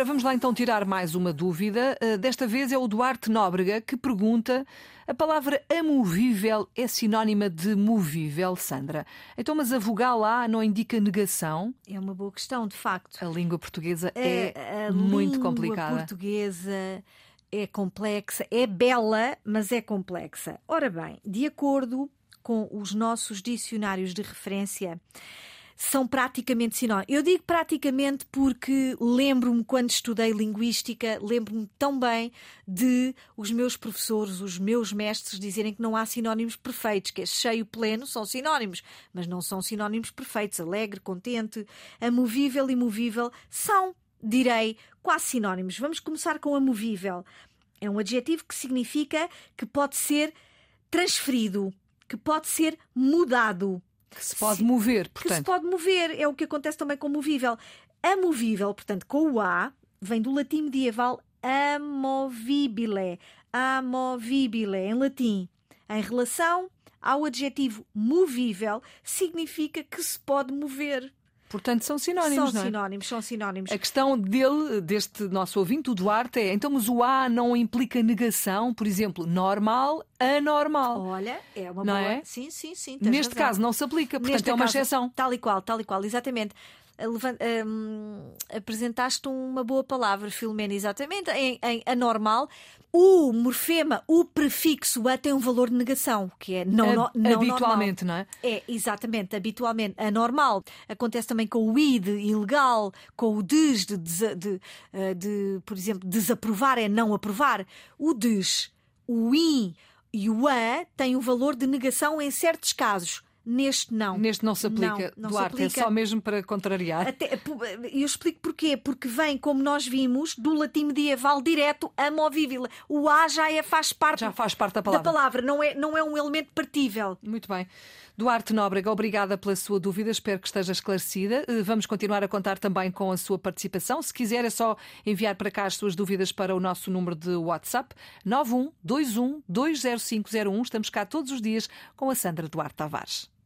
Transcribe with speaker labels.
Speaker 1: Ora, vamos lá então tirar mais uma dúvida. Uh, desta vez é o Duarte Nóbrega que pergunta: a palavra amovível é sinónima de movível, Sandra? Então, mas a vogal A não indica negação?
Speaker 2: É uma boa questão, de facto.
Speaker 1: A língua portuguesa é a muito complicada.
Speaker 2: A portuguesa é complexa, é bela, mas é complexa. Ora bem, de acordo com os nossos dicionários de referência, são praticamente sinónimos. Eu digo praticamente porque lembro-me quando estudei linguística, lembro-me tão bem de os meus professores, os meus mestres dizerem que não há sinónimos perfeitos, que é cheio, pleno, são sinónimos, mas não são sinónimos perfeitos. Alegre, contente, amovível e movível são, direi, quase sinónimos. Vamos começar com amovível. É um adjetivo que significa que pode ser transferido, que pode ser mudado.
Speaker 1: Que se pode mover, portanto.
Speaker 2: Que se pode mover, é o que acontece também com movível. Amovível, portanto, com o A, vem do latim medieval amovibile. Amovibile, em latim. Em relação ao adjetivo movível, significa que se pode mover.
Speaker 1: Portanto, são sinónimos,
Speaker 2: são
Speaker 1: não
Speaker 2: é? sinónimos, são sinónimos.
Speaker 1: A questão dele, deste nosso ouvinte, o Duarte, é então, mas o A não implica negação, por exemplo, normal, anormal.
Speaker 2: Olha, é uma
Speaker 1: não
Speaker 2: boa.
Speaker 1: É?
Speaker 2: Sim, sim, sim.
Speaker 1: Neste razão. caso não se aplica, portanto Neste é uma caso, exceção.
Speaker 2: Tal e qual, tal e qual, exatamente. Um, apresentaste uma boa palavra, Filomena, exatamente. Em, em anormal, o morfema, o prefixo a tem um valor de negação, que é não,
Speaker 1: não,
Speaker 2: não
Speaker 1: Habitualmente,
Speaker 2: normal.
Speaker 1: não
Speaker 2: é? É, exatamente, habitualmente. Anormal. Acontece também com o id, ilegal, com o des, de, de, de, eh, de por exemplo, desaprovar é não aprovar. O des, o in e o a têm o valor de negação em certos casos. Neste não.
Speaker 1: Neste não se aplica, não, não Duarte, se aplica. é só mesmo para contrariar.
Speaker 2: Até, eu explico porquê. Porque vem, como nós vimos, do latim medieval direto a movível. O A já é, faz parte,
Speaker 1: já faz parte da palavra.
Speaker 2: Da palavra. Não, é, não é um elemento partível.
Speaker 1: Muito bem. Duarte Nóbrega, obrigada pela sua dúvida, espero que esteja esclarecida. Eh, vamos continuar a contar também com a sua participação. Se quiser, é só enviar para cá as suas dúvidas para o nosso número de WhatsApp 9121 20501. Estamos cá todos os dias com a Sandra Duarte Tavares.